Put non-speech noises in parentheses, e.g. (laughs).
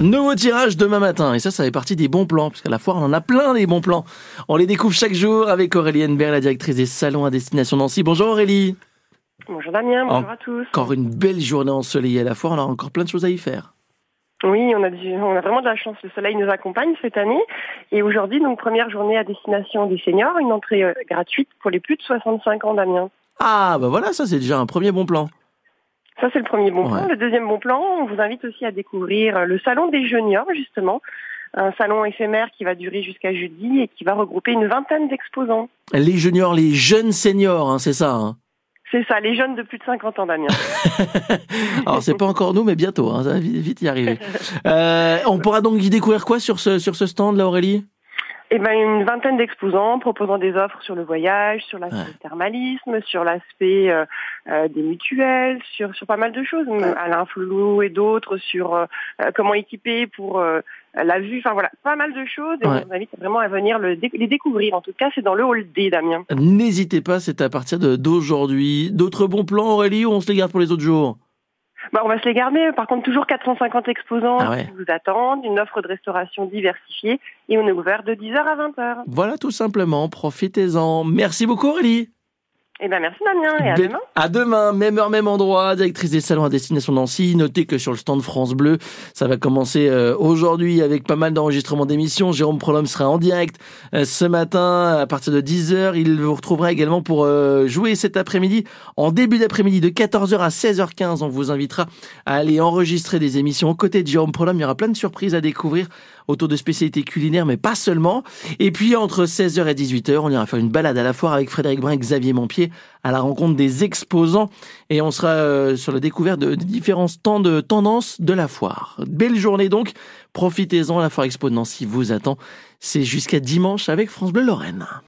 Nouveau tirage demain matin. Et ça, ça fait partie des bons plans. Parce qu'à la foire, on en a plein des bons plans. On les découvre chaque jour avec Aurélie Henbert, la directrice des salons à destination Nancy. Bonjour Aurélie. Bonjour Damien, bonjour à tous. Encore une belle journée ensoleillée à la foire. On a encore plein de choses à y faire. Oui, on a, on a vraiment de la chance. Le soleil nous accompagne cette année. Et aujourd'hui, donc, première journée à destination des seniors, une entrée euh, gratuite pour les plus de 65 ans, Damien. Ah, bah voilà, ça c'est déjà un premier bon plan. Ça, c'est le premier bon plan. Le deuxième bon plan, on vous invite aussi à découvrir le salon des juniors, justement. Un salon éphémère qui va durer jusqu'à jeudi et qui va regrouper une vingtaine d'exposants. Les juniors, les jeunes seniors, hein, c'est ça hein c'est ça, les jeunes de plus de 50 ans, Damien. (laughs) Alors, c'est pas encore nous, mais bientôt, hein, ça va vite y arriver. (laughs) Euh, on pourra donc y découvrir quoi sur ce, sur ce stand, là, Aurélie? Eh ben, une vingtaine d'exposants proposant des offres sur le voyage, sur l'aspect thermalisme, sur l'aspect euh, euh, des mutuelles, sur, sur pas mal de choses. Alain Flou et d'autres sur euh, comment équiper pour la vue. Enfin voilà, pas mal de choses. Et on vous invite vraiment à venir le, les découvrir. En tout cas, c'est dans le hall D, Damien. N'hésitez pas, c'est à partir d'aujourd'hui. D'autres bons plans, Aurélie, ou on se les garde pour les autres jours? Bah, on va se les garder. Par contre, toujours 450 exposants ah qui vous attendent, une offre de restauration diversifiée et on est ouvert de 10h à 20h. Voilà, tout simplement. Profitez-en. Merci beaucoup, Aurélie. Eh ben merci Damien et à demain. À demain, même heure, même endroit, directrice des salons à destination Nancy. Notez que sur le stand France Bleu, ça va commencer euh, aujourd'hui avec pas mal d'enregistrements d'émissions. Jérôme Prolhomme sera en direct euh, ce matin à partir de 10h. Il vous retrouvera également pour euh, jouer cet après-midi, en début d'après-midi de 14h à 16h15. On vous invitera à aller enregistrer des émissions aux côtés de Jérôme Prolhomme. Il y aura plein de surprises à découvrir autour de spécialités culinaires, mais pas seulement. Et puis entre 16h et 18h, on ira faire une balade à la foire avec Frédéric Brun et Xavier Montpied à la rencontre des exposants et on sera euh, sur la découverte de, différents stands de tendances de la foire. Belle journée donc, profitez-en, la foire expo de Nancy vous attend. C'est jusqu'à dimanche avec France Bleu Lorraine.